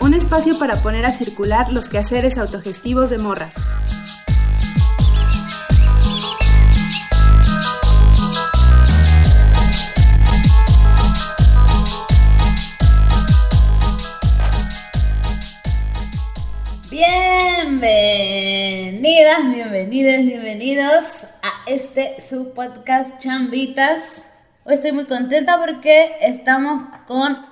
Un espacio para poner a circular los quehaceres autogestivos de morras. Bienvenidas, bienvenidos, bienvenidos a este su podcast Chambitas. Hoy estoy muy contenta porque estamos con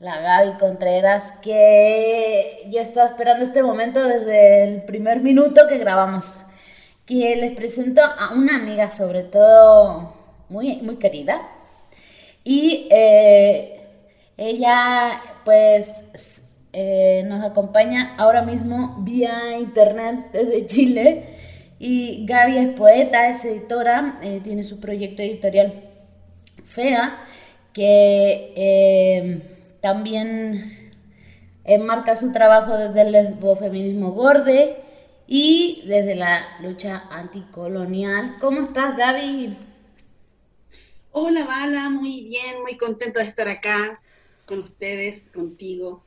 la Gaby Contreras, que yo estaba esperando este momento desde el primer minuto que grabamos. Que les presento a una amiga, sobre todo muy, muy querida. Y eh, ella, pues, eh, nos acompaña ahora mismo vía internet desde Chile. Y Gaby es poeta, es editora, eh, tiene su proyecto editorial FEA, que también enmarca su trabajo desde el lesbofeminismo gorde y desde la lucha anticolonial. ¿Cómo estás, Gaby? Hola, Vala, muy bien, muy contenta de estar acá con ustedes, contigo.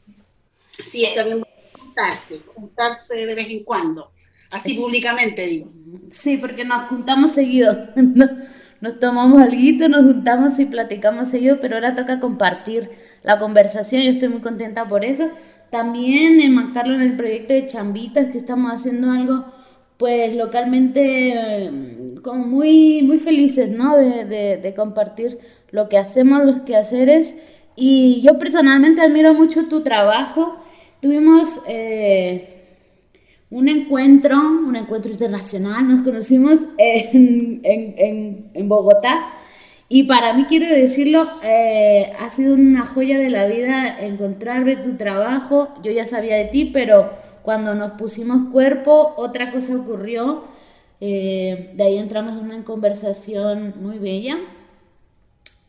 Sí, está bien juntarse, juntarse de vez en cuando, así públicamente digo. Sí, porque nos juntamos seguido. Nos tomamos algo, nos juntamos y platicamos seguido, pero ahora toca compartir la conversación. Yo estoy muy contenta por eso. También enmarcarlo en el proyecto de Chambitas, que estamos haciendo algo, pues localmente, eh, como muy, muy felices, ¿no? De, de, de compartir lo que hacemos, los quehaceres. Y yo personalmente admiro mucho tu trabajo Tuvimos eh, un encuentro, un encuentro internacional, nos conocimos en, en, en, Bogotá y para mí, quiero decirlo, eh, ha sido una joya de la vida encontrar, ver tu trabajo. Yo ya sabía de ti, pero cuando nos pusimos cuerpo, otra cosa ocurrió. Eh, de ahí entramos en una conversación muy bella.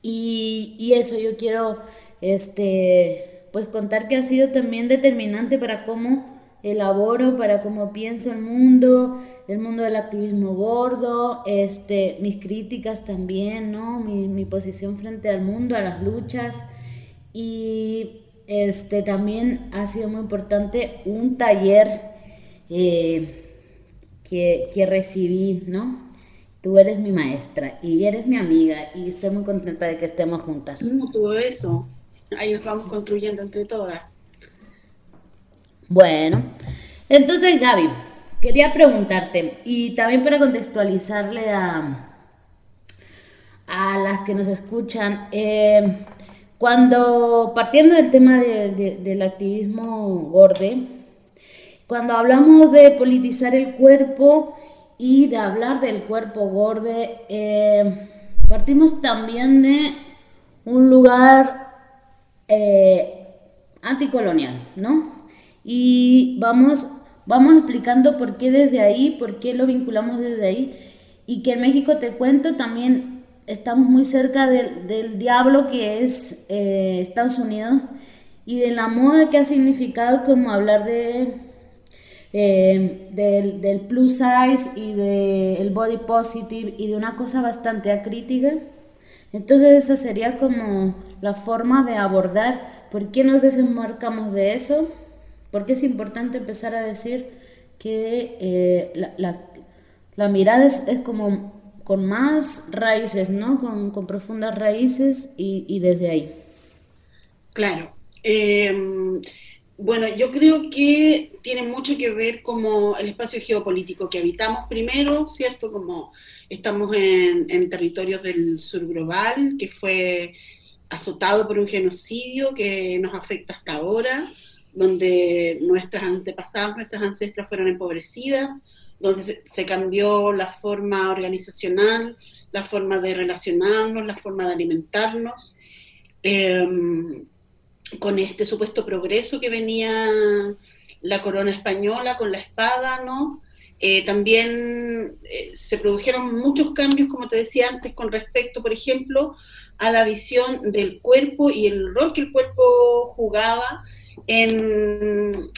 Y, y eso yo quiero este, pues contar que ha sido también determinante para cómo elaboro, para cómo pienso el mundo, el mundo del activismo gordo, este, mis críticas también, ¿no? Mi, posición frente al mundo, a las luchas. Y este, también ha sido muy importante un taller eh, que, que recibí, ¿no? Tú eres mi maestra y eres mi amiga y estoy muy contenta de que estemos juntas. ¿Cómo tuvo eso? ahí nos vamos construyendo entre todas. Bueno, entonces Gaby, quería preguntarte, y también para contextualizarle a, a las que nos escuchan, eh, cuando partiendo del tema del activismo gorde, cuando hablamos de politizar el cuerpo y de hablar del cuerpo gorde, eh, partimos también de un lugar eh, anticolonial, ¿no? Y vamos, vamos explicando por qué desde ahí, por qué lo vinculamos desde ahí, y que en México, te cuento, también estamos muy cerca del, diablo que es eh, Estados Unidos y de la moda que ha significado como hablar de eh, del, plus size y del body positive y de una cosa bastante acrítica. Entonces esa sería como la forma de abordar por qué nos desenmarcamos de eso, por qué es importante empezar a decir que eh, la, mirada es, como con más raíces, ¿no? Con, profundas raíces y, desde ahí. Claro. Em, bueno, yo creo que tiene mucho que ver como el espacio geopolítico que habitamos primero, ¿cierto? Como estamos en territorios del sur global, que fue azotado por un genocidio que nos afecta hasta ahora, donde nuestras antepasadas, nuestras ancestras fueron empobrecidas, donde se, cambió la forma organizacional, la forma de relacionarnos, la forma de alimentarnos, em, con este supuesto progreso que venía la corona española con la espada, ¿no? Eh, también eh, se produjeron muchos cambios, como te decía antes, con respecto, por ejemplo, a la visión del cuerpo y el rol que el cuerpo jugaba en,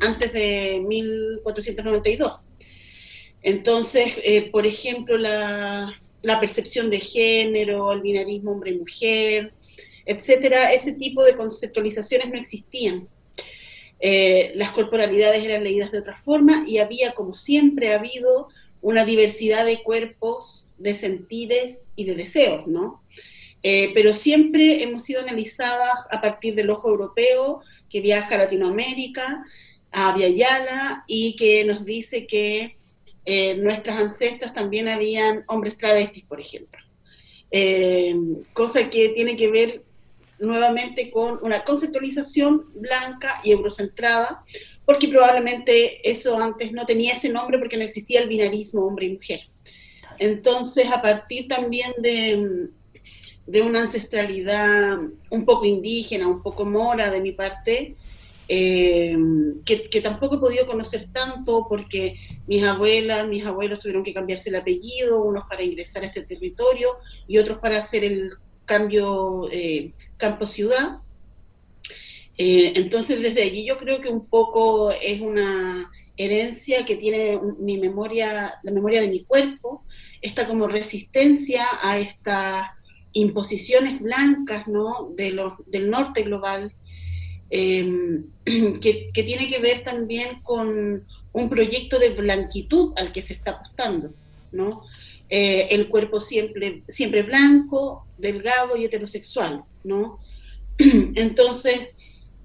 antes de 1492. Entonces, eh, por ejemplo, la, percepción de género, el binarismo hombre-mujer, etcétera, ese tipo de conceptualizaciones no existían. Eh, las corporalidades eran leídas de otra forma y había, como siempre ha habido, una diversidad de cuerpos, de sentires y de deseos, ¿no? Eh, pero siempre hemos sido analizadas a partir del ojo europeo que viaja a Latinoamérica, a Viayala, y que nos dice que eh, nuestras ancestras también habían hombres travestis, por ejemplo. cosa que tiene que ver nuevamente con una conceptualización blanca y eurocentrada, porque probablemente eso antes no tenía ese nombre porque no existía el binarismo hombre y mujer. Entonces, a partir también de, de una ancestralidad un poco indígena, un poco mora de mi parte, eh, que, que, tampoco he podido conocer tanto porque mis abuelas, mis abuelos tuvieron que cambiarse el apellido, unos para ingresar a este territorio y otros para hacer el cambio eh, campo-ciudad. Eh, entonces, desde allí yo creo que un poco es una herencia que tiene mi memoria, la memoria de mi cuerpo, esta como resistencia a estas imposiciones blancas ¿no? de del norte global, em, que, que, tiene que ver también con un proyecto de blanquitud al que se está apostando, ¿no? Eh, el cuerpo siempre, siempre blanco, delgado y heterosexual, ¿no? Entonces,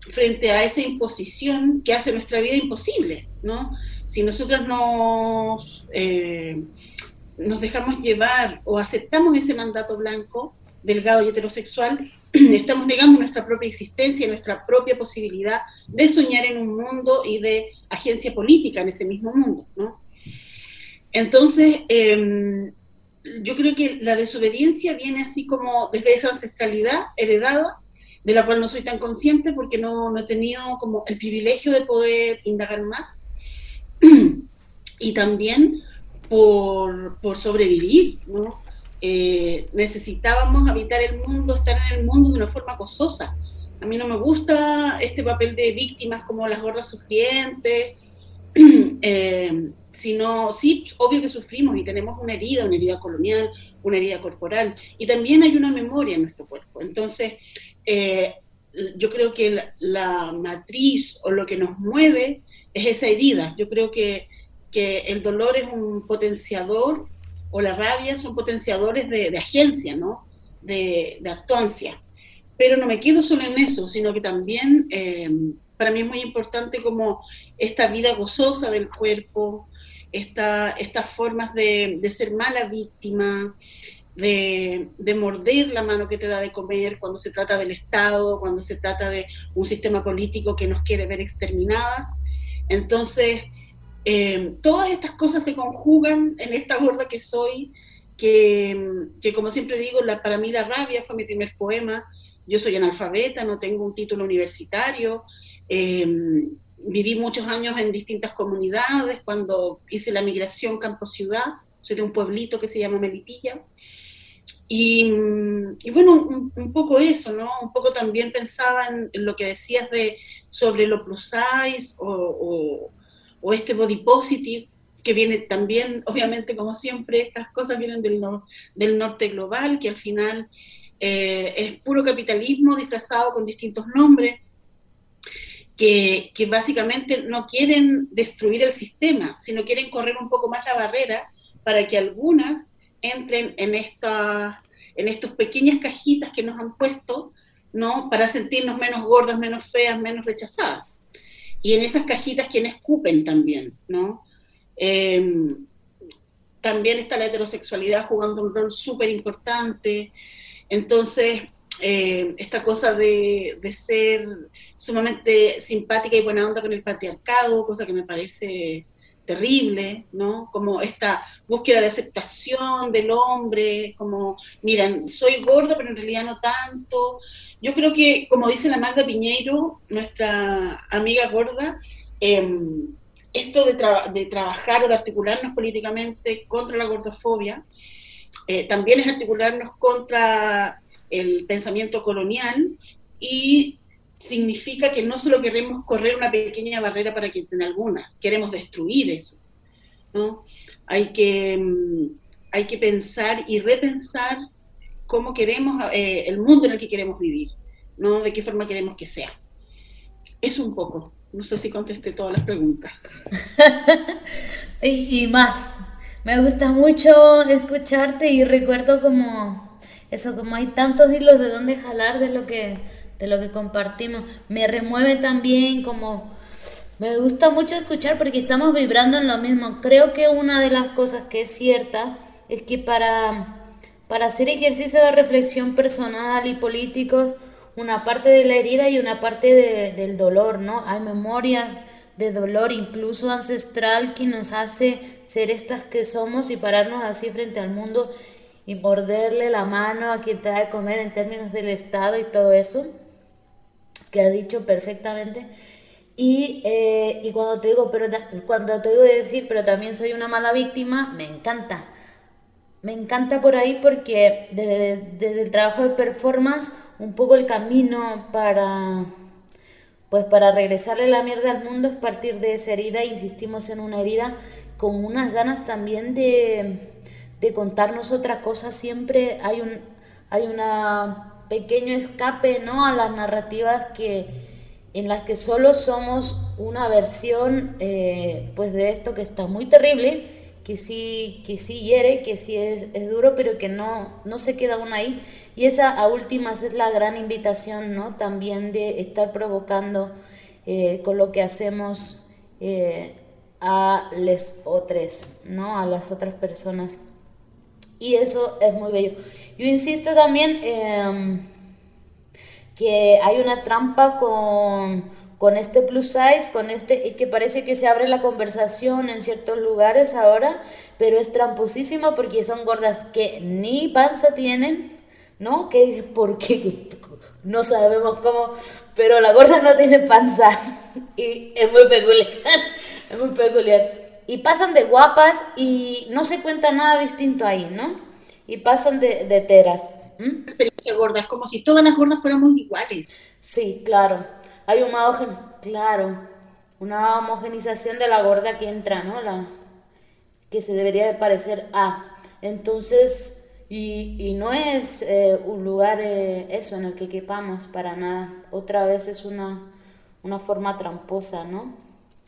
frente a esa imposición que hace nuestra vida imposible, ¿no? Si nosotros nos, eh, nos dejamos llevar o aceptamos ese mandato blanco, delgado y heterosexual, estamos negando nuestra propia existencia, nuestra propia posibilidad de soñar en un mundo y de agencia política en ese mismo mundo, ¿no? Entonces, em, yo creo que la desobediencia viene así como desde esa ancestralidad heredada, de la cual no soy tan consciente porque no, no he tenido como el privilegio de poder indagar más, y también por, por sobrevivir, ¿no? Eh, necesitábamos habitar el mundo, estar en el mundo de una forma gozosa. A mí no me gusta este papel de víctimas como las gordas sufrientes, eh, sino, sí, obvio que sufrimos y tenemos una herida, una herida colonial, una herida corporal, y también hay una memoria en nuestro cuerpo. Entonces, eh, yo creo que la, matriz o lo que nos mueve es esa herida. Yo creo que, que el dolor es un potenciador, o la rabia son potenciadores de, agencia, ¿no? De, de, actuancia. Pero no me quedo solo en eso, sino que también eh, para mí es muy importante como esta vida gozosa del cuerpo, esta, estas formas de, ser mala víctima, de, morder la mano que te da de comer cuando se trata del Estado, cuando se trata de un sistema político que nos quiere ver exterminadas. Entonces, eh, todas estas cosas se conjugan en esta gorda que soy, que, como siempre digo, la, para mí la rabia fue mi primer poema. Yo soy analfabeta, no tengo un título universitario. Eh, viví muchos años en distintas comunidades, cuando hice la migración campo-ciudad, soy de un pueblito que se llama Melipilla. Y, bueno, un, poco eso, ¿no? Un poco también pensaba en, lo que decías de, sobre lo plus size o, o, este body positive, que viene también, obviamente, como siempre, estas cosas vienen del, del norte global, que al final eh, es puro capitalismo disfrazado con distintos nombres que, básicamente no quieren destruir el sistema, sino quieren correr un poco más la barrera para que algunas entren en estas en estas pequeñas cajitas que nos han puesto, ¿no? Para sentirnos menos gordas, menos feas, menos rechazadas. Y en esas cajitas quienes escupen también, ¿no? Em, también está la heterosexualidad jugando un rol súper importante. Entonces, eh, esta cosa de, ser sumamente simpática y buena onda con el patriarcado, cosa que me parece terrible, ¿no? Como esta búsqueda de aceptación del hombre, como, miren, soy gordo, pero en realidad no tanto. Yo creo que, como dice la Magda Piñeiro, nuestra amiga gorda, em, esto de, trabajar o de articularnos políticamente contra la gordofobia, eh, también es articularnos contra el pensamiento colonial y significa que no solo queremos correr una pequeña barrera para que en algunas, queremos destruir eso. ¿no? Hay que, mm, hay que pensar y repensar cómo queremos, eh, el mundo en el que queremos vivir, no de qué forma queremos que sea. Es un poco. No sé si contesté todas las preguntas. y, y, más. Me gusta mucho escucharte y recuerdo como eso, como hay tantos hilos de dónde jalar de lo que, de lo que compartimos. Me remueve también como me gusta mucho escuchar porque estamos vibrando en lo mismo. Creo que una de las cosas que es cierta es que para, para hacer ejercicio de reflexión personal y político, una parte de la herida y una parte del dolor, ¿no? Hay memorias de dolor, incluso ancestral, que nos hace ser estas que somos y pararnos así frente al mundo y morderle la mano a quien te da de comer en términos del Estado y todo eso, que ha dicho perfectamente. Y, eh, y cuando te digo, pero cuando te digo decir, pero también soy una mala víctima, me encanta. Me encanta por ahí porque desde, desde el trabajo de performance, un poco el camino para, pues para regresarle la mierda al mundo es partir de esa herida, insistimos en una herida con unas ganas también de, de contarnos otra cosa, siempre hay un hay una pequeño escape ¿no? a las narrativas que, en las que solo somos una versión eh, pues de esto que está muy terrible, que sí, que sí hiere, que sí es, es, duro, pero que no, no se queda aún ahí. Y esa a últimas es la gran invitación, ¿no? También de estar provocando eh, con lo que hacemos eh, a les otros, ¿no? A las otras personas. Y eso es muy bello. Yo insisto también em, que hay una trampa con, con este plus size, con este, y que parece que se abre la conversación en ciertos lugares ahora, pero es tramposísima porque son gordas que ni panza tienen, ¿no? Que porque no sabemos cómo, pero la gorda no tiene panza y es muy peculiar, es muy peculiar. Y pasan de guapas y no se cuenta nada distinto ahí, ¿no? Y pasan de, de teras. ¿Mm? Experiencia gorda, es como si todas las gordas fuéramos iguales. Sí, claro. Hay un claro, una homogenización de la gorda que entra, ¿no? La que se debería de parecer a. Entonces, y, y no es eh, un lugar eh, eso en el que quepamos para nada. Otra vez es una, una forma tramposa, ¿no?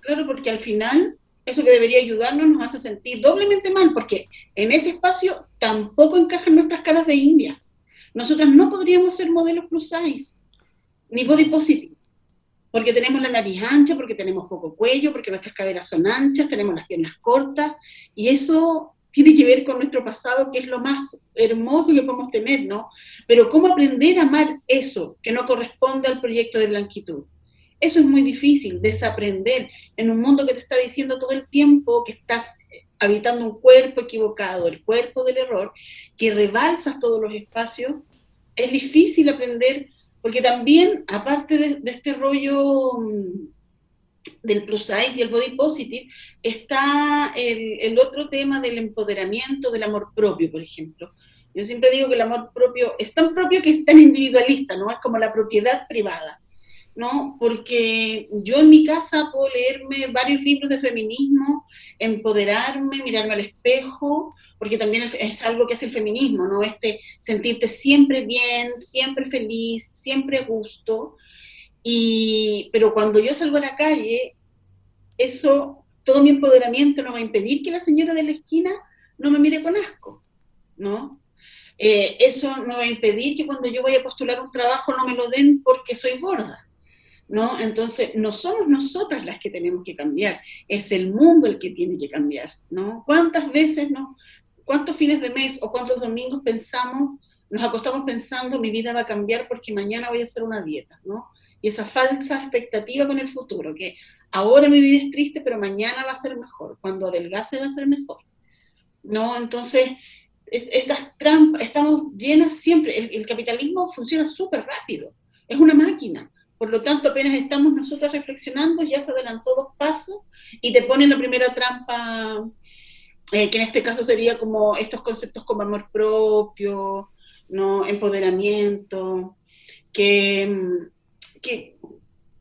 Claro, porque al final eso que debería ayudarnos nos hace sentir doblemente mal, porque en ese espacio tampoco encajan nuestras caras de India. Nosotras no podríamos ser modelos plus size, ni body positive, porque tenemos la nariz ancha, porque tenemos poco cuello, porque nuestras caderas son anchas, tenemos las piernas cortas, y eso tiene que ver con nuestro pasado, que es lo más hermoso que podemos tener, ¿no? Pero ¿cómo aprender a amar eso que no corresponde al proyecto de blanquitud? Eso es muy difícil, desaprender en un mundo que te está diciendo todo el tiempo que estás habitando un cuerpo equivocado, el cuerpo del error, que rebalsas todos los espacios, es difícil aprender, porque también, aparte de, este rollo mm, del plus size y el body positive, está el, el, otro tema del empoderamiento, del amor propio, por ejemplo. Yo siempre digo que el amor propio es tan propio que es tan individualista, ¿no? Es como la propiedad privada. ¿No? Porque yo en mi casa puedo leerme varios libros de feminismo, empoderarme, mirarme al espejo, porque también es algo que hace el feminismo, ¿no? Este sentirte siempre bien, siempre feliz, siempre a gusto. Y, pero cuando yo salgo a la calle, eso, todo mi empoderamiento no va a impedir que la señora de la esquina no me mire con asco, ¿no? Eh, eso no va a impedir que cuando yo vaya a postular un trabajo no me lo den porque soy gorda. ¿No? Entonces, no somos nosotras las que tenemos que cambiar, es el mundo el que tiene que cambiar, ¿no? ¿Cuántas veces, no? ¿Cuántos fines de mes o cuántos domingos pensamos, nos acostamos pensando, mi vida va a cambiar porque mañana voy a hacer una dieta, ¿no? Y esa falsa expectativa con el futuro, que ahora mi vida es triste, pero mañana va a ser mejor, cuando adelgace va a ser mejor, ¿no? Entonces, estas trampas, estamos llenas siempre, el capitalismo funciona súper rápido, es una máquina, por lo tanto, apenas estamos nosotros reflexionando, ya se adelantó dos pasos y te ponen la primera trampa, eh, que en este caso sería como estos conceptos como amor propio, ¿no? empoderamiento, que, que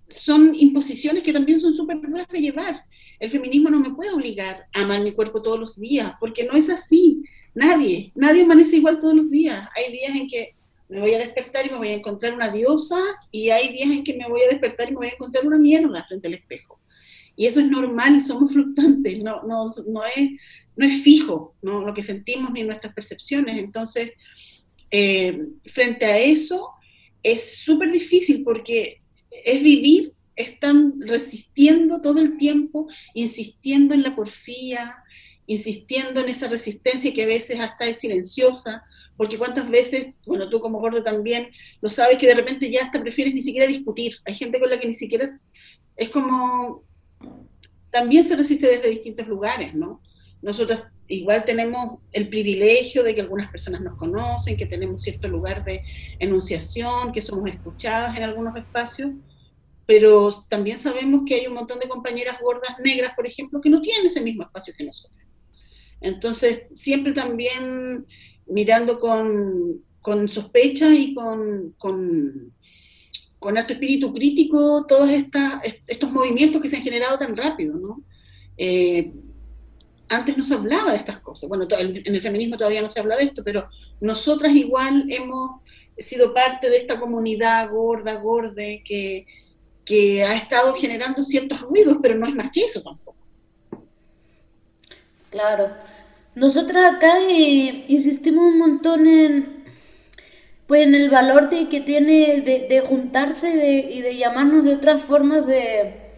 son imposiciones que también son súper duras de llevar. El feminismo no me puede obligar a amar mi cuerpo todos los días, porque no es así. Nadie, nadie amanece igual todos los días. Hay días en que me voy a despertar y me voy a encontrar una diosa y hay días en que me voy a despertar y me voy a encontrar una mierda frente al espejo. Y eso es normal, somos fluctuantes, no, no, no, es, no es fijo ¿no? lo que sentimos ni nuestras percepciones. Entonces, eh, frente a eso, es súper difícil porque es vivir, están resistiendo todo el tiempo, insistiendo en la porfía, insistiendo en esa resistencia que a veces hasta es silenciosa, porque cuántas veces, bueno, tú como gordo también lo sabes, que de repente ya hasta prefieres ni siquiera discutir. Hay gente con la que ni siquiera es, es como, también se resiste desde distintos lugares, ¿no? Nosotros igual tenemos el privilegio de que algunas personas nos conocen, que tenemos cierto lugar de enunciación, que somos escuchadas en algunos espacios, pero también sabemos que hay un montón de compañeras gordas negras, por ejemplo, que no tienen ese mismo espacio que nosotros. Entonces, siempre también mirando con, con sospecha y con, con, con, alto espíritu crítico todos esta, estos movimientos que se han generado tan rápido, ¿no? Eh, antes no se hablaba de estas cosas. Bueno, en el feminismo todavía no se habla de esto, pero nosotras igual hemos sido parte de esta comunidad gorda, gorde, que, que ha estado generando ciertos ruidos, pero no es más que eso tampoco. Claro. Nosotras acá eh, insistimos un montón en, pues, en el valor de, que tiene de, juntarse y de llamarnos de otras formas de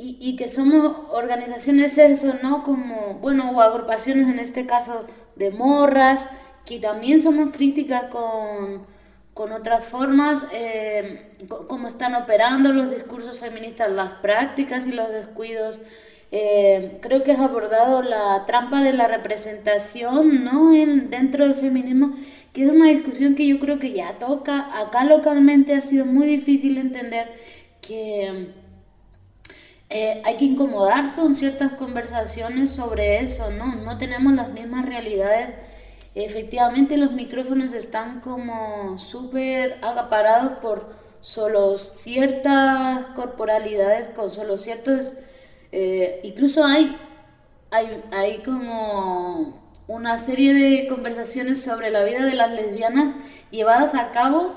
y, que somos organizaciones eso, ¿no? Como, bueno, o agrupaciones en este caso de morras, que también somos críticas con, otras formas, eh, cómo están operando los discursos feministas, las prácticas y los descuidos. Eh, creo que has abordado la trampa de la representación, ¿no? En, dentro del feminismo, que es una discusión que yo creo que ya toca. Acá localmente ha sido muy difícil entender que eh, hay que incomodar con ciertas conversaciones sobre eso, ¿no? No tenemos las mismas realidades. Efectivamente los micrófonos están como súper acaparados por solo ciertas corporalidades, con solo ciertos... Eh, incluso hay, hay, hay como una serie de conversaciones sobre la vida de las lesbianas llevadas a cabo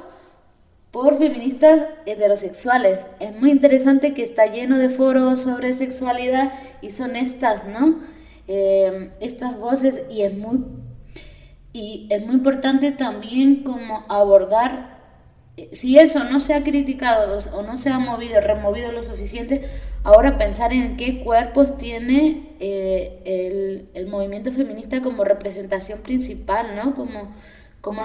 por feministas heterosexuales. Es muy interesante que está lleno de foros sobre sexualidad y son estas, ¿no? Eh, estas voces y es muy y es muy importante también como abordar si eso no se ha criticado o no se ha movido, removido lo suficiente, ahora pensar en qué cuerpos tiene eh, el, el, movimiento feminista como representación principal, ¿no? Como, como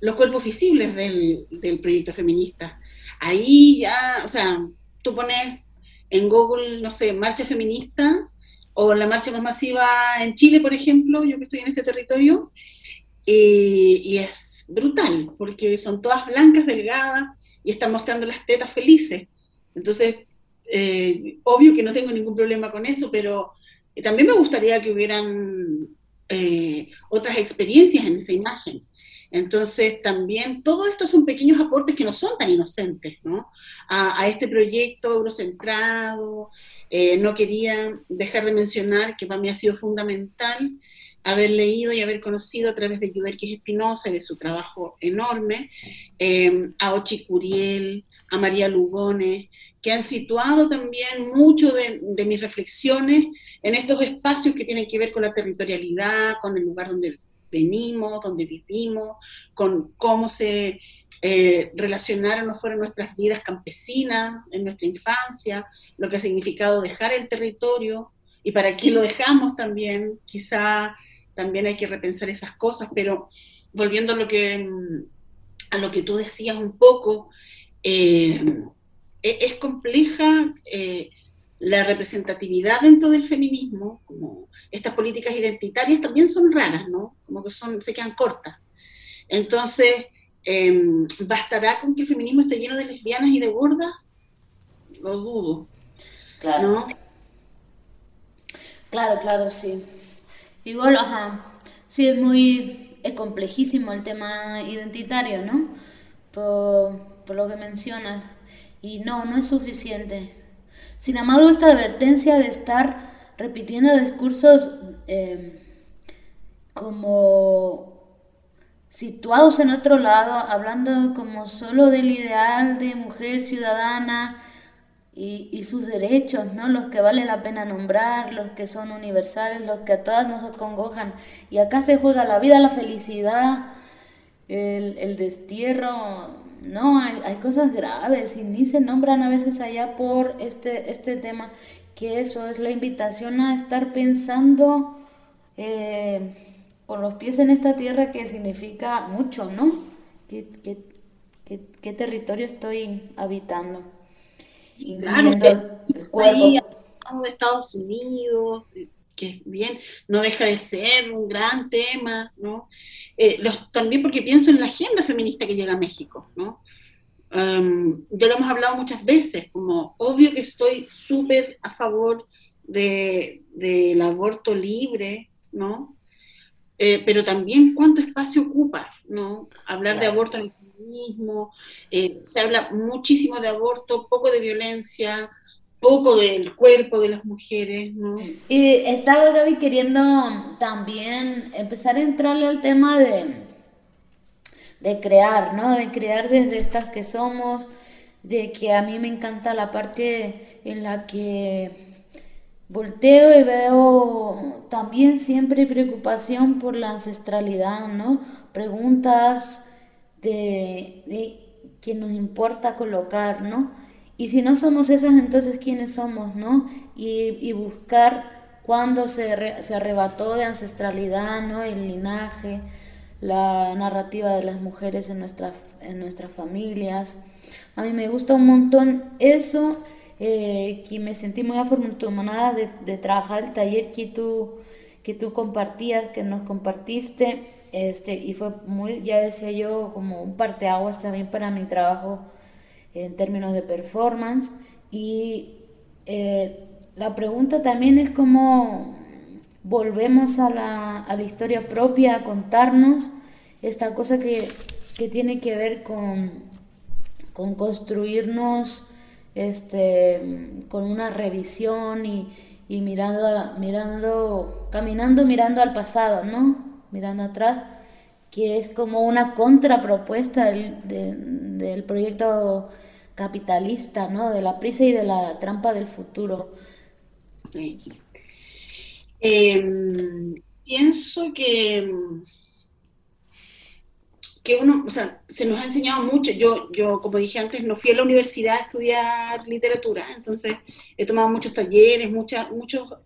los cuerpos visibles del, del proyecto feminista. Ahí ya, o sea, tú pones en Google, no sé, marcha feminista o la marcha más masiva en Chile, por ejemplo, yo que estoy en este territorio, y es brutal, porque son todas blancas, delgadas, y están mostrando las tetas felices. Entonces, eh, obvio que no tengo ningún problema con eso, pero también me gustaría que hubieran eh, otras experiencias en esa imagen. Entonces, también todo esto son pequeños aportes que no son tan inocentes, ¿no? A, este proyecto eurocentrado. Eh, no quería dejar de mencionar que para mí ha sido fundamental haber leído y haber conocido a través de Yuderquis Espinosa y de su trabajo enorme eh, a Ochi Curiel, a María Lugones, que han situado también mucho de, de, mis reflexiones en estos espacios que tienen que ver con la territorialidad, con el lugar donde venimos, donde vivimos, con cómo se eh, relacionaron o fueron nuestras vidas campesinas en nuestra infancia, lo que ha significado dejar el territorio y para qué lo dejamos también, quizá también hay que repensar esas cosas, pero volviendo a lo que, a lo que tú decías un poco, eh, e-, es compleja eh, la representatividad dentro del feminismo, como estas políticas identitarias también son raras, ¿no? Como que son, se quedan cortas. Entonces, em, ¿bastará con que el feminismo esté lleno de lesbianas y de gordas? Lo dudo. Claro. ¿no? Claro, claro, sí. Igual, ajá. Sí, es muy. Complejísimo el tema identitario, ¿no? Por, lo que mencionas. Y no, no es suficiente sin embargo, esta advertencia de estar repitiendo discursos eh, como situados en otro lado, hablando como solo del ideal de mujer ciudadana y, sus derechos, ¿no? Los que vale la pena nombrar, los que son universales, los que a todas nos acongojan. Y acá se juega la vida, la felicidad, el, destierro, no, hay, hay, cosas graves y ni se nombran a veces allá por este, este tema, que eso es la invitación a estar pensando eh, con los pies en esta tierra que significa mucho, ¿no? ¿Qué, qué, qué, territorio estoy habitando? Claro, el cuerpo. de Estados Unidos, que bien, no deja de ser un gran tema, ¿no? Eh, los, también porque pienso en la agenda feminista que llega a México, ¿no? Um, ya lo hemos hablado muchas veces, como obvio que estoy súper a favor del de, aborto libre, ¿no? Eh, pero también cuánto espacio ocupa, ¿no? Hablar de aborto en el feminismo, eh, se habla muchísimo de aborto, poco de violencia, poco del cuerpo de las mujeres. Y estaba Gaby queriendo también empezar a entrarle al tema de, de crear, ¿no? De crear desde estas que somos, de que a mí me encanta la parte en la que volteo y veo también siempre preocupación por la ancestralidad, ¿no? Preguntas de, de que nos importa colocar, ¿no? Y si no somos esas, entonces ¿quiénes somos, no? Y, buscar cuándo se, se arrebató de ancestralidad, ¿no? El linaje, la narrativa de las mujeres en nuestras, en nuestras familias. A mí me gusta un montón eso, eh, que me sentí muy afortunada de, de trabajar el taller que tú, que tú compartías, que nos compartiste, este, y fue muy, ya decía yo, como un parteaguas también para mi trabajo en términos de performance. Y eh, la pregunta también es cómo volvemos a la, a la, historia propia, a contarnos esta cosa que, que tiene que ver con, con construirnos este, con una revisión y, y mirando, mirando, caminando mirando al pasado, ¿no? Mirando atrás, que es como una contrapropuesta del, del proyecto capitalista, ¿no? De la prisa y de la trampa del futuro. Em, pienso que, que uno, o sea, se nos ha enseñado mucho. Yo, yo, como dije antes, no fui a la universidad a estudiar literatura, entonces he tomado muchos talleres, muchos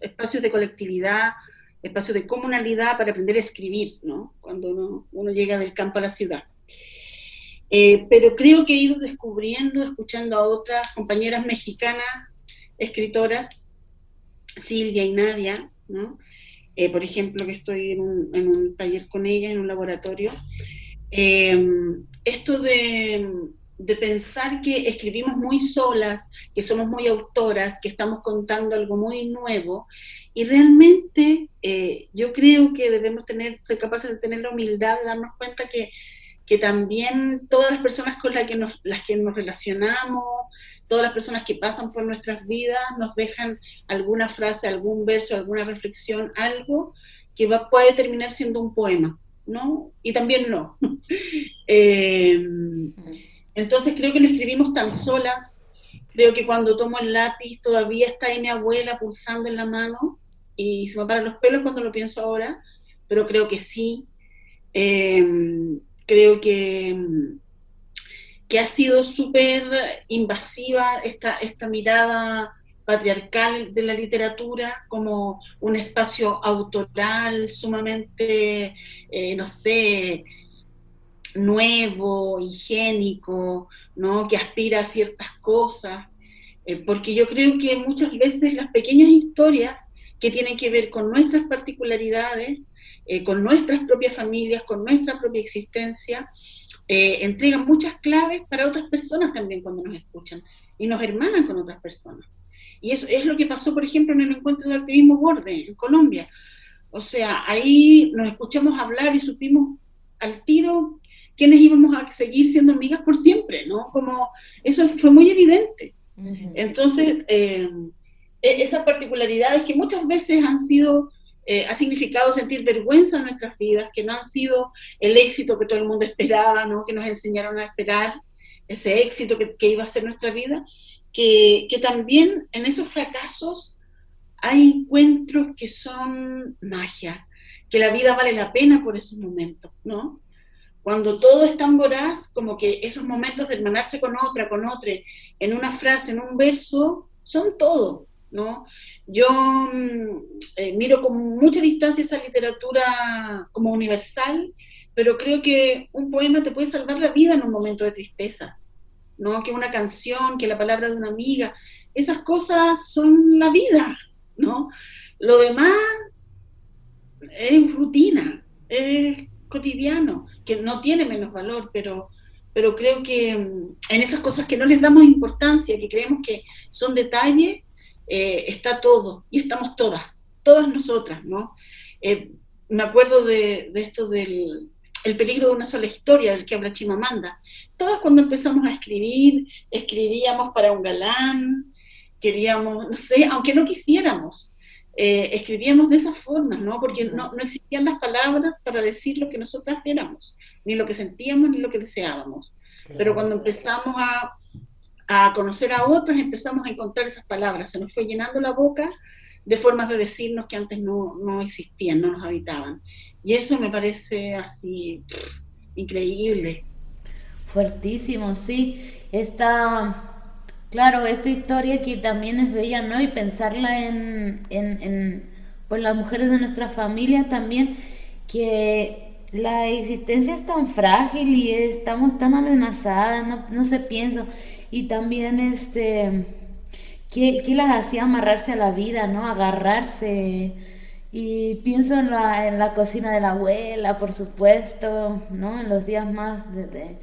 espacios de colectividad, espacios de comunalidad para aprender a escribir, ¿no? Cuando uno, llega del campo a la ciudad. Eh, pero creo que he ido descubriendo, escuchando a otras compañeras mexicanas, escritoras, Silvia y Nadia, eh, por ejemplo, que estoy en un, taller con ella, en un laboratorio, em, esto de, de, pensar que escribimos muy solas, que somos muy autoras, que estamos contando algo muy nuevo, y realmente eh, yo creo que debemos tener, ser capaces de tener la humildad de darnos cuenta que que también todas las personas con las que, nos, las que nos relacionamos, todas las personas que pasan por nuestras vidas, nos dejan alguna frase, algún verso, alguna reflexión, algo que va, puede terminar siendo un poema, ¿no? Y también no. Eh, entonces creo que no escribimos tan solas, creo que cuando tomo el lápiz todavía está ahí mi abuela pulsando en la mano y se me paran los pelos cuando lo pienso ahora, pero creo que sí. Eh, creo que, que ha sido súper invasiva esta, esta mirada patriarcal de la literatura como un espacio autoral sumamente, eh, no sé, nuevo, higiénico, ¿no? que aspira a ciertas cosas, eh, porque yo creo que muchas veces las pequeñas historias que tienen que ver con nuestras particularidades eh, con nuestras propias familias, con nuestra propia existencia, eh, entregan muchas claves para otras personas también cuando nos escuchan y nos hermanan con otras personas. Y eso es lo que pasó, por ejemplo, en el encuentro de activismo borde en Colombia. O sea, ahí nos escuchamos hablar y supimos al tiro quiénes íbamos a seguir siendo amigas por siempre, ¿no? Como eso fue muy evidente. Entonces, eh, esas particularidades que muchas veces han sido eh, ha significado sentir vergüenza en nuestras vidas, que no han sido el éxito que todo el mundo esperaba, ¿no? que nos enseñaron a esperar ese éxito que, iba a ser nuestra vida, que, que, también en esos fracasos hay encuentros que son magia, que la vida vale la pena por esos momentos, ¿no? Cuando todo es tan voraz, como que esos momentos de hermanarse con otra, con otra, en una frase, en un verso, son todo. ¿No? Yo mm, eh, miro con mucha distancia esa literatura como universal, pero creo que un poema te puede salvar la vida en un momento de tristeza, ¿no? Que una canción, que la palabra de una amiga, esas cosas son la vida, ¿no? Lo demás es rutina, es cotidiano, que no tiene menos valor, pero, pero creo que mm, en esas cosas que no les damos importancia, que creemos que son detalles, eh, está todo y estamos todas, todas nosotras, ¿no? Eh, me acuerdo de, esto del el peligro de una sola historia del que habla Chimamanda. Todas cuando empezamos a escribir, escribíamos para un galán, queríamos, no sé, aunque no quisiéramos, eh, escribíamos de esa forma, ¿no? Porque no, no, existían las palabras para decir lo que nosotras éramos, ni lo que sentíamos, ni lo que deseábamos. Pero cuando empezamos a a conocer a otros, empezamos a encontrar esas palabras, se nos fue llenando la boca de formas de decirnos que antes no, no existían, no nos habitaban. Y eso me parece así increíble. Fuertísimo, sí. Esta, claro, esta historia que también es bella, ¿no? Y pensarla en, en, en pues las mujeres de nuestra familia también, que la existencia es tan frágil y estamos tan amenazadas, no, no se piensa y también este, ¿qué, las hacía amarrarse a la vida, ¿no? Agarrarse. Y pienso en la, en la cocina de la abuela, por supuesto, ¿no? En los días más de,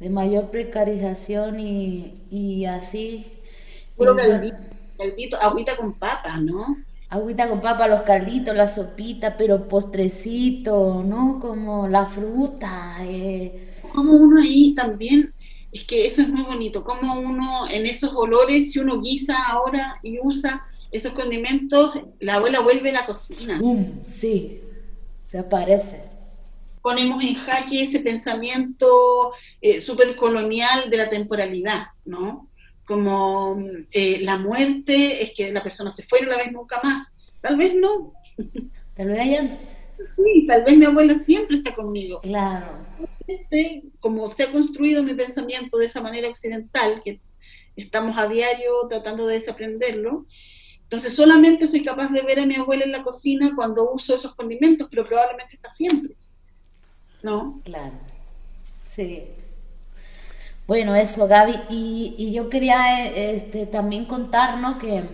de, mayor precarización y, y así. Puro caldito, agüita con papa, ¿no? Agüita con papa, los calditos, la sopita, pero postrecito, ¿no? Como la fruta. Eh. Como uno ahí también es que eso es muy bonito, como uno en esos olores, si uno guisa ahora y usa esos condimentos, la abuela vuelve a la cocina. sí, se aparece. Ponemos en jaque ese pensamiento eh, súper colonial de la temporalidad, ¿no? Como eh, la muerte es que la persona se fue la ves nunca más. Tal vez no. Tal vez haya... Sí, tal vez mi abuela siempre está conmigo. Claro como se ha construido mi pensamiento de esa manera occidental, que estamos a diario tratando de desaprenderlo, entonces solamente soy capaz de ver a mi abuela en la cocina cuando uso esos condimentos, pero probablemente está siempre. ¿No? Claro. Sí. Bueno, eso, Gaby. Y, yo quería este, también contarnos que,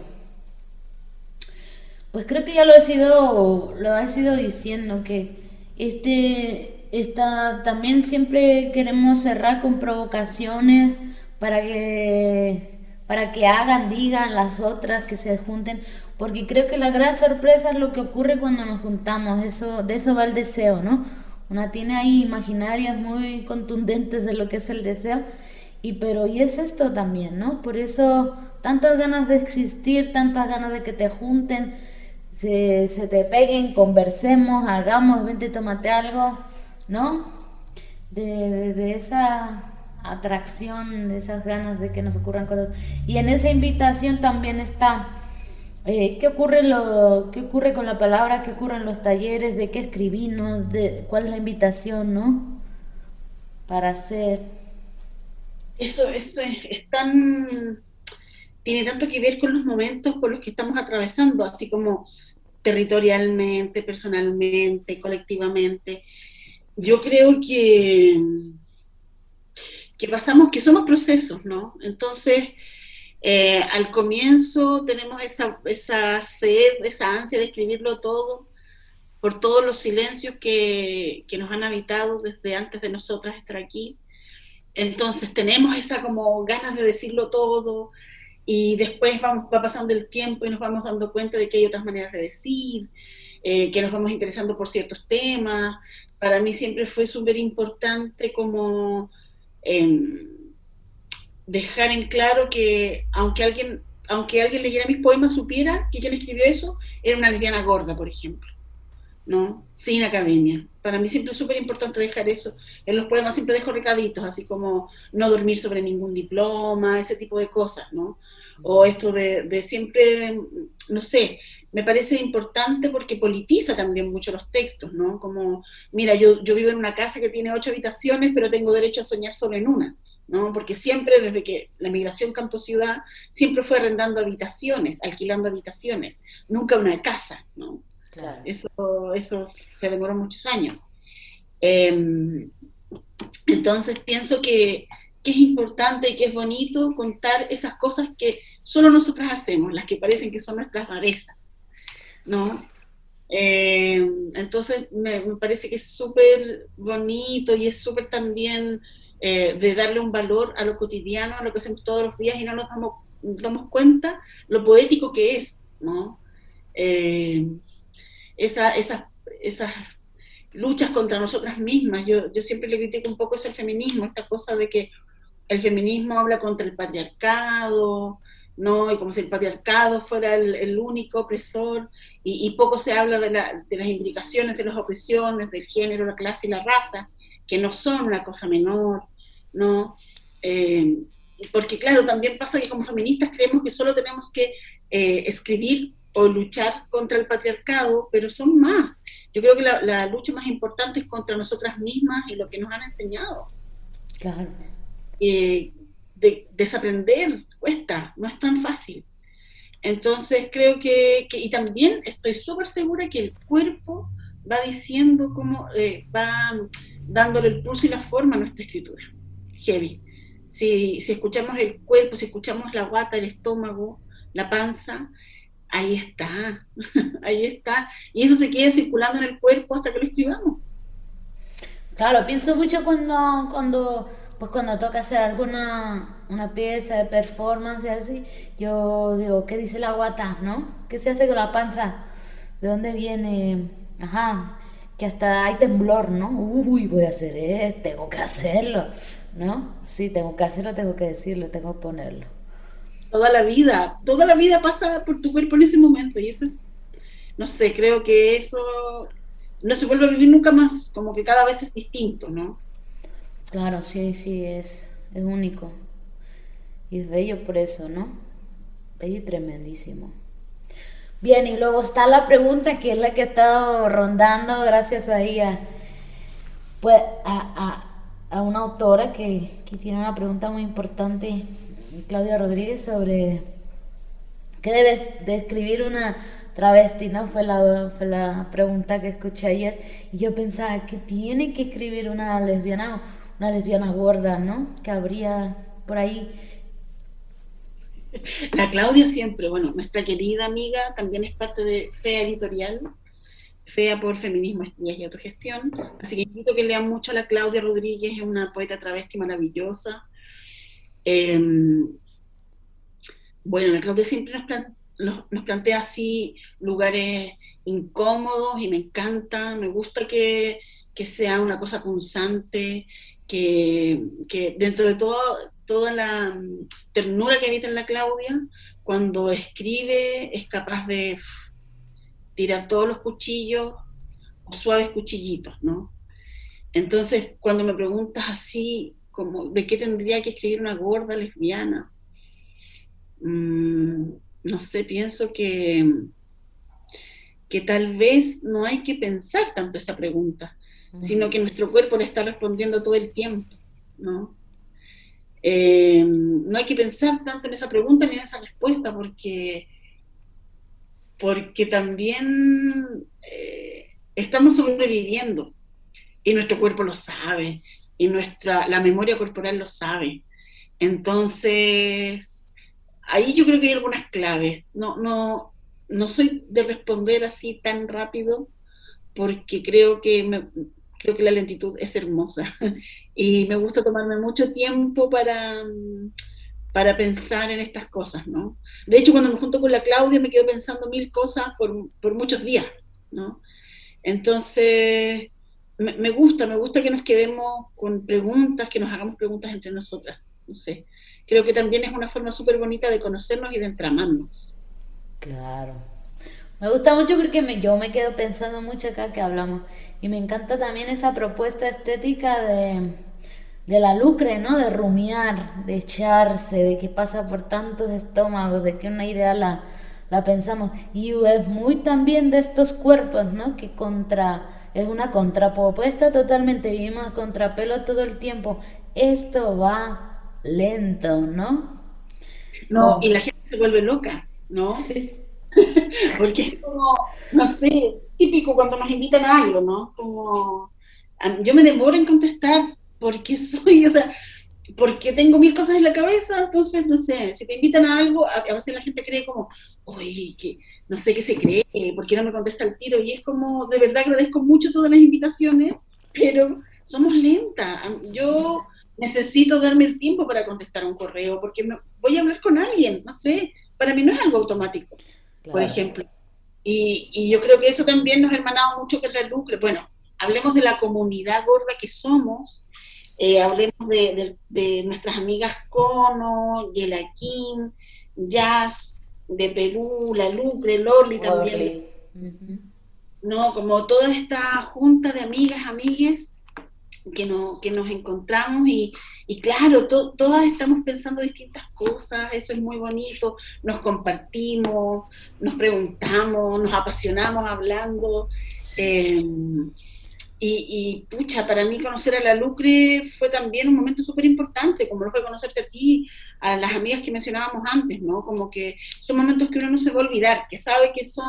pues creo que ya lo he sido, lo he sido diciendo, que este Está, también siempre queremos cerrar con provocaciones para que, para que hagan, digan las otras, que se junten, porque creo que la gran sorpresa es lo que ocurre cuando nos juntamos, eso, de eso va el deseo, ¿no? Una tiene ahí imaginarias muy contundentes de lo que es el deseo, y pero y es esto también, ¿no? Por eso tantas ganas de existir, tantas ganas de que te junten, se, se te peguen, conversemos, hagamos, vente, tómate algo, ¿no? De, esa atracción, de esas ganas de que nos ocurran cosas. Y en esa invitación también está, eh, ¿qué, ocurre lo, ¿qué ocurre con la palabra? ¿Qué ocurre en los talleres? ¿De qué escribimos? De, ¿Cuál es la invitación, no? Para hacer. Eso, eso es, es tan... Tiene tanto que ver con los momentos por los que estamos atravesando, así como territorialmente, personalmente, colectivamente yo creo que, que pasamos, que somos procesos, ¿no? Entonces, eh, al comienzo tenemos esa, esa sed, esa ansia de escribirlo todo, por todos los silencios que, que nos han habitado desde antes de nosotras estar aquí. Entonces tenemos esa como ganas de decirlo todo y después vamos, va pasando el tiempo y nos vamos dando cuenta de que hay otras maneras de decir, eh, que nos vamos interesando por ciertos temas, para mí siempre fue súper importante como em, dejar en claro que aunque alguien, aunque alguien leyera mis poemas, supiera que quien escribió eso era una lesbiana gorda, por ejemplo. ¿no? Sin academia. Para mí siempre es súper importante dejar eso. En los poemas siempre dejo recaditos, así como no dormir sobre ningún diploma, ese tipo de cosas, ¿no? O esto de, de siempre, no sé, me parece importante porque politiza también mucho los textos, ¿no? Como, mira, yo, yo vivo en una casa que tiene ocho habitaciones, pero tengo derecho a soñar solo en una. ¿no? Porque siempre, desde que la migración campo-ciudad, siempre fue arrendando habitaciones, alquilando habitaciones, nunca una casa, ¿no? Eso, eso se demoró muchos años. Em, entonces pienso que, que, es importante y que es bonito contar esas cosas que solo nosotras hacemos, las que parecen que son nuestras rarezas, ¿no? Em, entonces me, me, parece que es súper bonito y es súper también eh, de darle un valor a lo cotidiano, a lo que hacemos todos los días y no nos damos, damos cuenta lo poético que es, ¿no? Eh, esa, esas, esas luchas contra nosotras mismas. Yo, yo siempre le critico un poco eso al feminismo, esta cosa de que el feminismo habla contra el patriarcado, ¿no? Y como si el patriarcado fuera el, único opresor, y, y, poco se habla de, la, de, las implicaciones de las opresiones, del género, la clase y la raza, que no son una cosa menor, ¿no? Eh, porque claro, también pasa que como feministas creemos que solo tenemos que eh, escribir o luchar contra el patriarcado, pero son más. Yo creo que la, lucha más importante es contra nosotras mismas y lo que nos han enseñado. Claro. Eh, desaprender cuesta, no es tan fácil. Entonces creo que, y también estoy súper segura que el cuerpo va diciendo cómo, va dándole el pulso y la forma a nuestra escritura heavy. Si, si escuchamos el cuerpo, si escuchamos la guata, el estómago, la panza, ahí está, ahí está. Y eso se queda circulando en el cuerpo hasta que lo escribamos. Claro, pienso mucho cuando, cuando, pues cuando toca hacer alguna una pieza de performance así, yo digo, ¿qué dice la guata, no? ¿Qué se hace con la panza? ¿De dónde viene? Ajá, que hasta hay temblor, ¿no? Uy, voy a hacer esto, tengo que hacerlo. ¿no? Sí, tengo que hacerlo, tengo que decirlo, tengo que ponerlo. Toda la vida, toda la vida pasa por tu cuerpo en ese momento y eso, no sé, creo que eso no se vuelve a vivir nunca más, como que cada vez es distinto, ¿no? Claro, sí, sí, es, es único. Y es bello por eso, ¿no? Bello y tremendísimo. Bien, y luego está la pregunta que es la que he estado rondando gracias a ella. Pues a, a una autora que, tiene una pregunta muy importante, Claudia Rodríguez, sobre qué debe describir una travesti, ¿no? Fue la, fue la pregunta que escuché ayer. Y yo pensaba que tiene que escribir una lesbiana, una lesbiana gorda, ¿no? Que habría por ahí. La Claudia siempre, bueno, nuestra querida amiga, también es parte de Fea Editorial, Fea por Feminismo, Estrellas y Autogestión. Así que invito que lean mucho a la Claudia Rodríguez, es una poeta travesti maravillosa. Em, bueno, la Claudia siempre nos, plantea así lugares incómodos y me encanta, me gusta que, sea una cosa punzante, que, que, dentro de todo, toda la ternura que habita en la Claudia, cuando escribe es capaz de tirar todos los cuchillos suaves cuchillitos, ¿no? Entonces, cuando me preguntas así, como, ¿de qué tendría que escribir una gorda lesbiana? Mm, no sé, pienso que, que tal vez no hay que pensar tanto esa pregunta, sino que nuestro cuerpo le está respondiendo todo el tiempo, ¿no? Eh, no hay que pensar tanto en esa pregunta ni en esa respuesta, porque porque también eh, estamos sobreviviendo y nuestro cuerpo lo sabe y nuestra, la memoria corporal lo sabe. Entonces, ahí yo creo que hay algunas claves. No, no, no soy de responder así tan rápido porque creo que, creo que la lentitud es hermosa y me gusta tomarme mucho tiempo para para pensar en estas cosas, ¿no? De hecho, cuando me junto con la Claudia me quedo pensando mil cosas por, muchos días, ¿no? Entonces, me, gusta, me gusta que nos quedemos con preguntas, que nos hagamos preguntas entre nosotras, no sé. Creo que también es una forma súper bonita de conocernos y de entramarnos. Claro. Me gusta mucho porque me, yo me quedo pensando mucho acá que hablamos. Y me encanta también esa propuesta estética de, de la lucre, ¿no? De rumiar, de echarse, de que pasa por tantos estómagos, de que una idea la, la pensamos. Y es muy también de estos cuerpos, ¿no? Que contra, es una contrapropuesta totalmente, vivimos a contrapelo todo el tiempo. Esto va lento, ¿no? No, y la gente se vuelve loca, ¿no? Sí. Porque es como, no sé, típico cuando nos invitan a algo, ¿no? Como, yo me demoro en contestar porque soy, o sea, porque tengo mil cosas en la cabeza, entonces, no sé, si te invitan a algo, a, veces la gente cree como, oye, que no sé qué se cree, ¿por qué no me contesta el tiro? Y es como, de verdad agradezco mucho todas las invitaciones, pero somos lentas. Yo necesito darme el tiempo para contestar un correo, porque me, voy a hablar con alguien, no sé, para mí no es algo automático, por ejemplo. Y, y, yo creo que eso también nos ha hermanado mucho que es la lucre. Bueno, hablemos de la comunidad gorda que somos, eh, hablemos de, de, nuestras amigas Cono, Yelaquín, Jazz, de Perú, La Lucre, Lorli también. No, como toda esta junta de amigas, amigues que, no, que nos encontramos y, y claro, todas estamos pensando distintas cosas, eso es muy bonito, nos compartimos, nos preguntamos, nos apasionamos hablando. Em, y, pucha, para mí conocer a la Lucre fue también un momento súper importante, como lo fue conocerte a ti, a las amigas que mencionábamos antes, ¿no? Como que son momentos que uno no se va a olvidar, que sabe que son,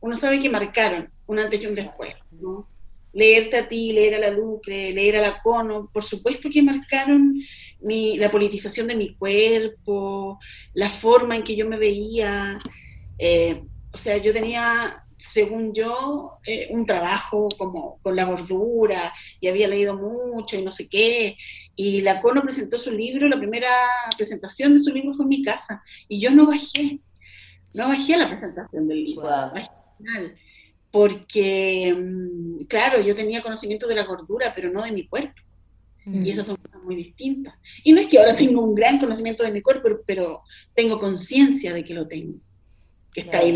uno sabe que marcaron un antes y un después, ¿no? Leerte a ti, leer a la Lucre, leer a la Cono, por supuesto que marcaron mi, la politización de mi cuerpo, la forma en que yo me veía. Eh, o sea, yo tenía, según yo, eh, un trabajo como con la gordura y había leído mucho y no sé qué. Y la Cono presentó su libro, la primera presentación de su libro fue en mi casa y yo no bajé, no bajé a la presentación del libro. Bajé porque, mm, claro, yo tenía conocimiento de la gordura, pero no de mi cuerpo. Y esas son cosas muy distintas. Y no es que ahora tengo un gran conocimiento de mi cuerpo, pero, tengo conciencia de que lo tengo, que está ahí.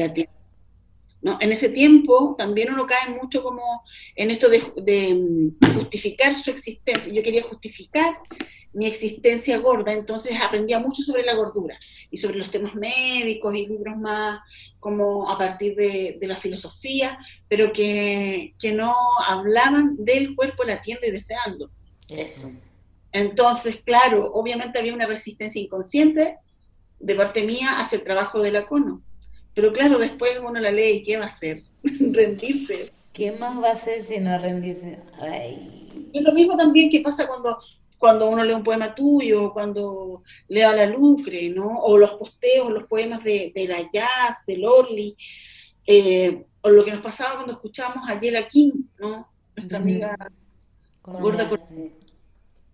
¿No? En ese tiempo también uno cae mucho como en esto de, de mm, justificar su existencia. Yo quería justificar mi existencia gorda, entonces aprendía mucho sobre la gordura y sobre los temas médicos y libros más como a partir de, la filosofía, pero que, que, no hablaban del cuerpo latiendo y deseando. Eso. Entonces, claro, obviamente había una resistencia inconsciente de parte mía hacia el trabajo de la cono. Pero claro, después uno la lee y ¿qué va a hacer? rendirse. ¿Qué más va a hacer si no rendirse? Es lo mismo también que pasa cuando cuando uno lee un poema tuyo, cuando lea la Lucre, ¿no? O los posteos, los poemas de, de la Jazz, de Lorly, eh, o lo que nos pasaba cuando escuchábamos a Yela King, ¿no? Nuestra amiga gorda.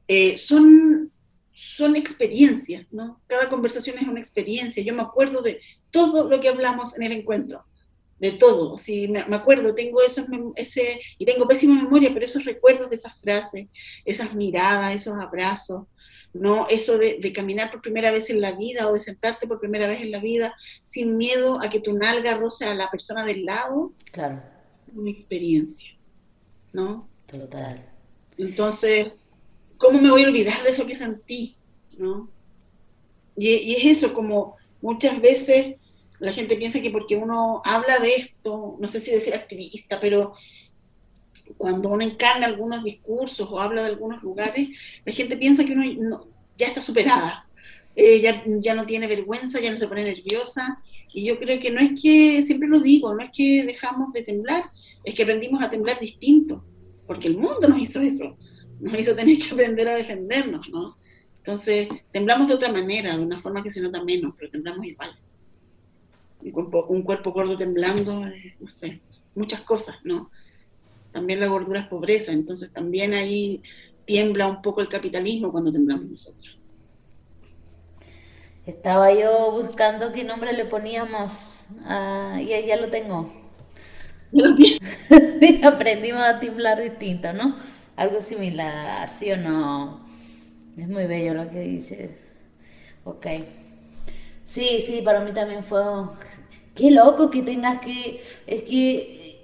Eh, son, son experiencias, ¿no? Cada conversación es una experiencia. Yo me acuerdo de todo lo que hablamos en el encuentro de todo. Sí, me, acuerdo, tengo esos, ese, y tengo pésima memoria, pero esos recuerdos de esas frases, esas miradas, esos abrazos, ¿no? Eso de, caminar por primera vez en la vida o de sentarte por primera vez en la vida sin miedo a que tu nalga roce a la persona del lado. Claro. Una experiencia, ¿no? Total. Entonces, ¿cómo me voy a olvidar de eso que sentí, ¿no? Y, y es eso, como muchas veces la gente piensa que porque uno habla de esto, no sé si decir activista, pero cuando uno encarna algunos discursos o habla de algunos lugares, la gente piensa que uno ya está superada, eh, ya, ya, no tiene vergüenza, ya no se pone nerviosa. Y yo creo que no es que, siempre lo digo, no es que dejamos de temblar, es que aprendimos a temblar distinto, porque el mundo nos hizo eso, nos hizo tener que aprender a defendernos, ¿no? Entonces, temblamos de otra manera, de una forma que se nota menos, pero temblamos igual un cuerpo, gordo temblando, eh, no sé, muchas cosas, ¿no? También la gordura es pobreza, entonces también ahí tiembla un poco el capitalismo cuando temblamos nosotros. Estaba yo buscando qué nombre le poníamos y ya lo tengo. ¿Ya lo sí, aprendimos a temblar distinto, ¿no? Algo similar, ¿sí o no? Es muy bello lo que dices. Ok. Sí, sí, para mí también fue qué loco que tengas que, es que,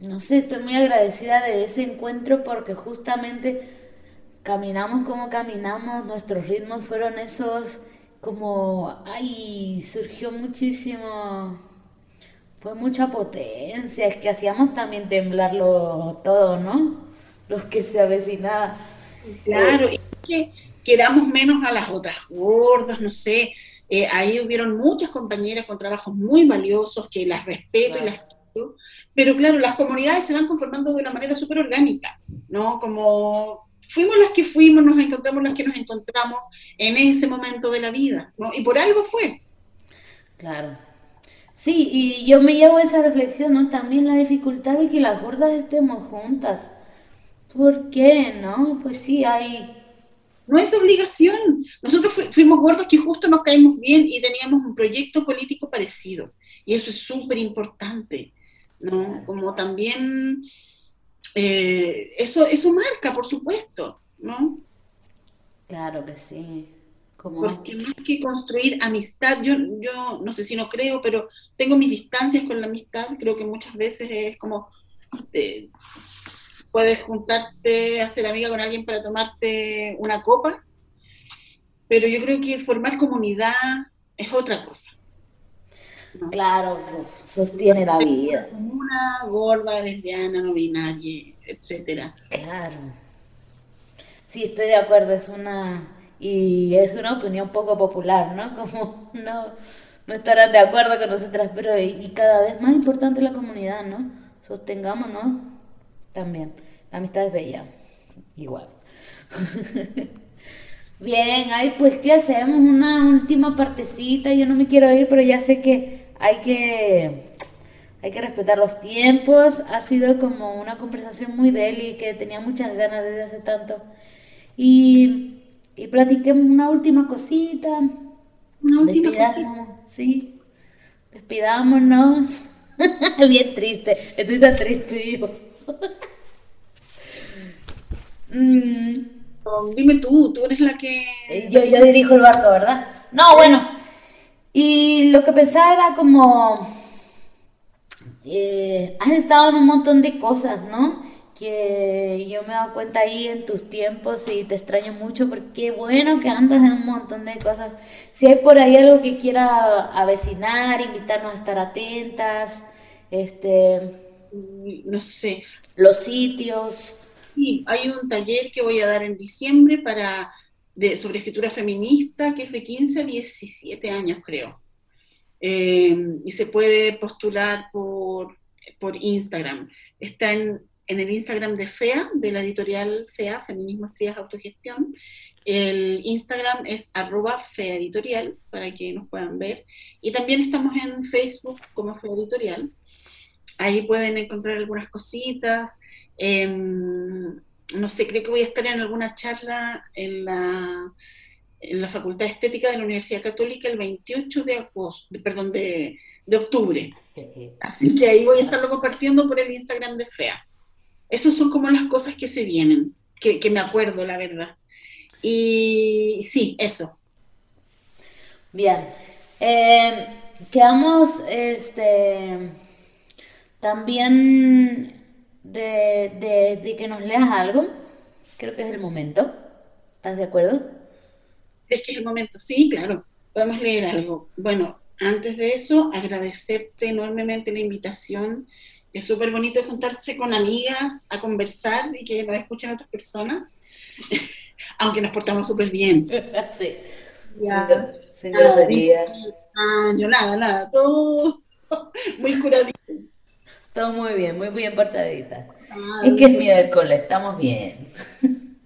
no sé, estoy muy agradecida de ese encuentro porque justamente caminamos como caminamos, nuestros ritmos fueron esos como, ay, surgió muchísimo, fue mucha potencia, es que hacíamos también temblarlo todo, ¿no? Los que se avecinaban. Claro, y que queramos menos a las otras gordas, no sé, eh, ahí hubieron muchas compañeras con trabajos muy valiosos que las respeto y las quiero, pero claro, las comunidades se van conformando de una manera súper orgánica, ¿no? Como fuimos las que fuimos, nos encontramos las que nos encontramos en ese momento de la vida, ¿no? Y por algo fue. Claro. Sí, y yo me llevo esa reflexión, ¿no? También la dificultad de que las gordas estemos juntas. ¿Por qué, no? Pues sí, hay... No es obligación. Nosotros fuimos gordos que justo nos caímos bien y teníamos un proyecto político parecido. Y eso es súper importante, ¿no? Como también eh, eso, eso marca, por supuesto, ¿no? Claro que sí. Porque más que construir amistad, yo, yo no sé si no creo, pero tengo mis distancias con la amistad, creo que muchas veces es como, eh, puedes juntarte a ser amiga con alguien para tomarte una copa, pero yo creo que formar comunidad es otra cosa. Claro, sostiene la vida. Una gorda, lesbiana, no binaria, etcétera. Claro. Sí, estoy de acuerdo, es una y es una opinión poco popular, ¿no? Como no, no estarán de acuerdo con nosotras, pero y, cada vez más importante la comunidad, ¿no? Sostengámonos también. La amistad es bella, igual. Bien, ay, pues, ¿qué hacemos? Una última partecita. Yo no me quiero ir, pero ya sé que hay que, hay que respetar los tiempos. Ha sido como una conversación muy deli que tenía muchas ganas desde hace tanto. Y, y platiquemos una última cosita. Una última cosita. Sí. Despidámonos. Bien triste. Estoy tan triste, yo. Mm. Dime tú, tú eres la que... Yo, yo dirijo el barco, ¿verdad? No, bueno, y lo que pensaba era como, eh, has estado en un montón de cosas, ¿no? Que yo me he dado cuenta ahí en tus tiempos y te extraño mucho porque bueno que andas en un montón de cosas. Si hay por ahí algo que quiera avecinar, invitarnos a estar atentas, este, no sé, los sitios. Sí, hay un taller que voy a dar en diciembre para sobre escritura feminista, que es de 15 a 17 años, creo. Eh, y se puede postular por, por Instagram. Está en, en, el Instagram de FEA, de la editorial FEA, Feminismo, Estrellas, Autogestión. El Instagram es arroba FEA Editorial, para que nos puedan ver. Y también estamos en Facebook como FEA Editorial. Ahí pueden encontrar algunas cositas. Eh, no sé, creo que voy a estar en alguna charla en la, en la Facultad de Estética de la Universidad Católica el 28 de agosto, perdón, de, de octubre. Así que ahí voy a estarlo compartiendo por el Instagram de FEA. Esas son como las cosas que se vienen, que, que me acuerdo, la verdad. Y sí, eso. Bien. Eh, quedamos este, también de, de, que nos leas algo. Creo que es el momento. ¿Estás de acuerdo? Es que es el momento, sí, claro. Podemos leer algo. Bueno, antes de eso, agradecerte enormemente la invitación. Es súper bonito juntarse con amigas a conversar y que nos escuchen otras personas, aunque nos portamos súper bien. sí. Ya, sin, yo nada, nada, todo muy curadito. Todo muy bien, muy bien portadita. es que es miércoles, estamos bien.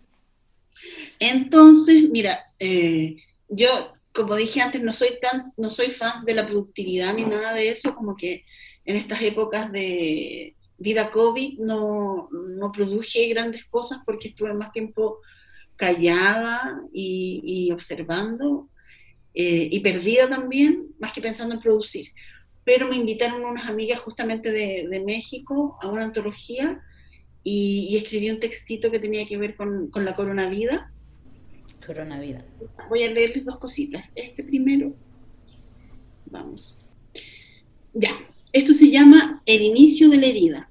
Entonces, mira, eh, yo, como dije antes, no soy tan, no soy fan de la productividad ni nada de eso, como que en estas épocas de vida COVID no, no produje grandes cosas porque estuve más tiempo callada y, observando eh, y perdida también, más que pensando en producir pero me invitaron unas amigas justamente de, México a una antología y, escribí un textito que tenía que ver con, con la coronavida. Coronavida. Voy a leerles dos cositas. Este primero, vamos. Ya, esto se llama el inicio de la herida.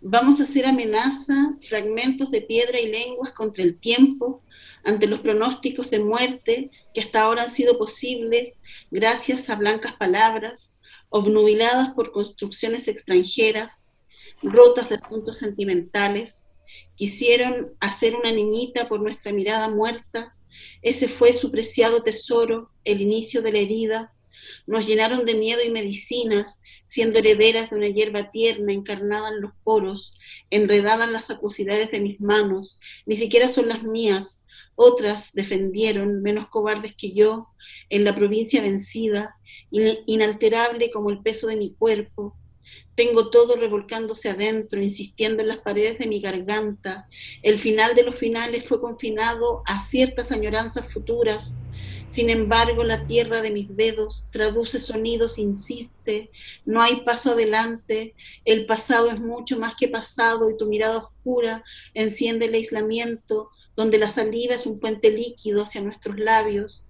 Vamos a hacer amenaza, fragmentos de piedra y lenguas contra el tiempo, ante los pronósticos de muerte que hasta ahora han sido posibles gracias a blancas palabras, obnubiladas por construcciones extranjeras, rotas de asuntos sentimentales, quisieron hacer una niñita por nuestra mirada muerta, ese fue su preciado tesoro, el inicio de la herida, nos llenaron de miedo y medicinas, siendo herederas de una hierba tierna encarnada en los poros, enredada en las acuosidades de mis manos, ni siquiera son las mías, otras defendieron, menos cobardes que yo, en la provincia vencida, inalterable como el peso de mi cuerpo. Tengo todo revolcándose adentro, insistiendo en las paredes de mi garganta. El final de los finales fue confinado a ciertas añoranzas futuras. Sin embargo, la tierra de mis dedos traduce sonidos, insiste, no hay paso adelante, el pasado es mucho más que pasado y tu mirada oscura enciende el aislamiento, donde la saliva es un puente líquido hacia nuestros labios,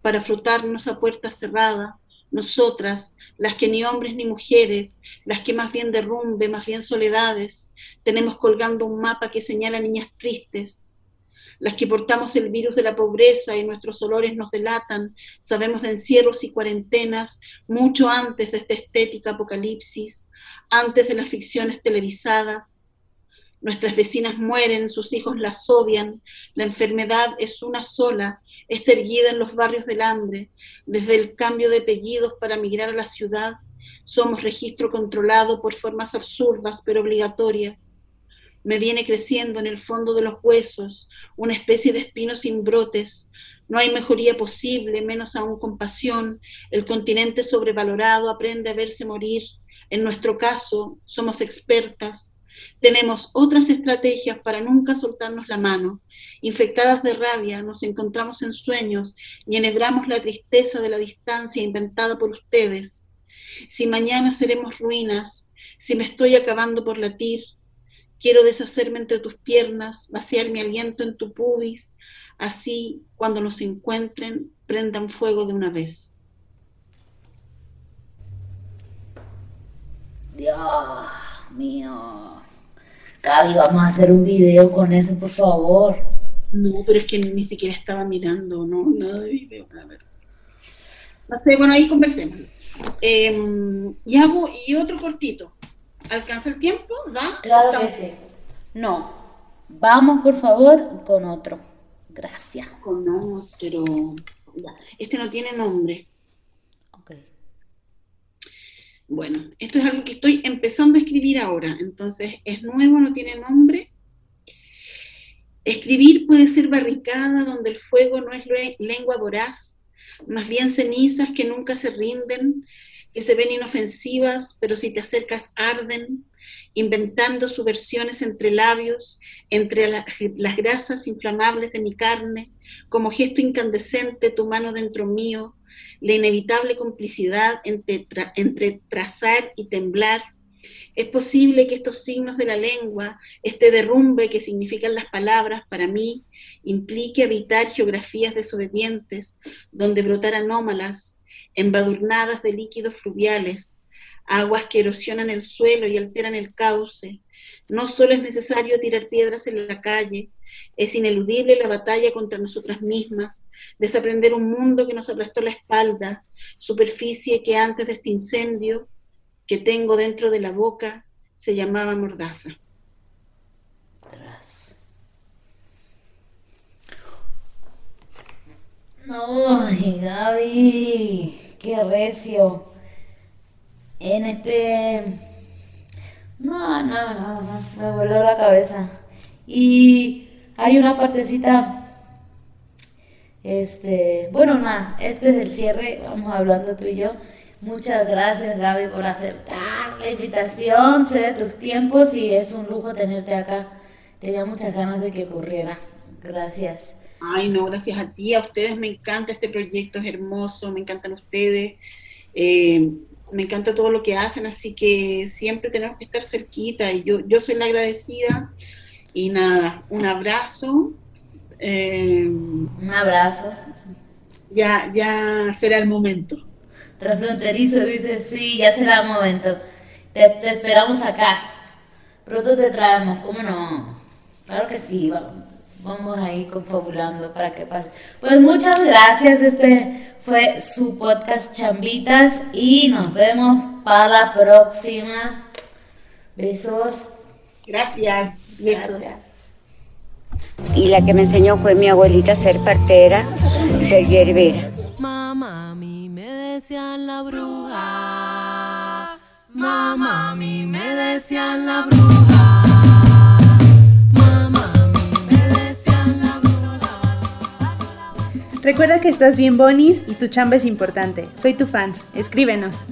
para frotarnos a puerta cerrada, nosotras, las que ni hombres ni mujeres, las que más bien derrumbe, más bien soledades, tenemos colgando un mapa que señala niñas tristes, las que portamos el virus de la pobreza y nuestros olores nos delatan, sabemos de encierros y cuarentenas mucho antes de esta estética apocalipsis, antes de las ficciones televisadas, Nuestras vecinas mueren, sus hijos las odian, la enfermedad es una sola, está erguida en los barrios del hambre, desde el cambio de apellidos para migrar a la ciudad, somos registro controlado por formas absurdas pero obligatorias. Me viene creciendo en el fondo de los huesos una especie de espino sin brotes. No hay mejoría posible, menos aún compasión. El continente sobrevalorado aprende a verse morir. En nuestro caso, somos expertas, tenemos otras estrategias para nunca soltarnos la mano. Infectadas de rabia, nos encontramos en sueños y enhebramos la tristeza de la distancia inventada por ustedes. Si mañana seremos ruinas, si me estoy acabando por latir, quiero deshacerme entre tus piernas, vaciar mi aliento en tu pubis, así cuando nos encuentren, prendan fuego de una vez. Dios mío. Gaby, vamos a hacer un video con eso, por favor. No, pero es que ni siquiera estaba mirando, no, nada de video. A ver. bueno, ahí conversemos. Em, y hago, y otro cortito. ¿Alcanza el tiempo? ¿Da? Claro que sí. No. Vamos, por favor, con otro. Gracias. Con otro. Este no tiene nombre. Bueno, esto es algo que estoy empezando a escribir ahora, entonces es nuevo, no tiene nombre. Escribir puede ser barricada donde el fuego no es lengua voraz, más bien cenizas que nunca se rinden, que se ven inofensivas, pero si te acercas arden, inventando subversiones entre labios, entre las grasas inflamables de mi carne, como gesto incandescente tu mano dentro mío, la inevitable complicidad entre, trazar y temblar. Es posible que estos signos de la lengua, este derrumbe que significan las palabras para mí, implique habitar geografías desobedientes, donde brotar anómalas, embadurnadas de líquidos fluviales, aguas que erosionan el suelo y alteran el cauce. No solo es necesario tirar piedras en la calle, es ineludible la batalla contra nosotras mismas, desaprender un mundo que nos aplastó la espalda, superficie que antes de este incendio que tengo dentro de la boca se llamaba mordaza. Ay, Gaby, qué recio. En este... No, no, no, no, me voló la cabeza. Y hay una partecita, este, bueno, nada, este es el cierre, vamos hablando tú y yo. Muchas gracias Gaby por aceptar la invitación, sé de tus tiempos y es un lujo tenerte acá. Tenía muchas ganas de que ocurriera. Gracias. Ay, no, gracias a ti, a ustedes me encanta este proyecto, es hermoso, me encantan ustedes, eh, me encanta todo lo que hacen, así que siempre tenemos que estar cerquita y yo, yo soy la agradecida y nada, un abrazo. Eh, un abrazo. Ya, ya será el momento. transfronterizo, dice, sí, ya será el momento. Te, te esperamos acá. Pronto te traemos, ¿cómo no? Claro que sí, vamos, vamos ahí confabulando para que pase. Pues muchas gracias, este fue su podcast Chambitas y nos vemos para la próxima. Besos. Gracias, besos. Gracias. Y la que me enseñó fue mi abuelita a ser partera, ser hierbera. Mamá, a mí me decían la bruja. Mamá, a mí me decían la bruja. Mamá, a mí me decían la bruja. Recuerda que estás bien bonis y tu chamba es importante. Soy tu fans. Escríbenos.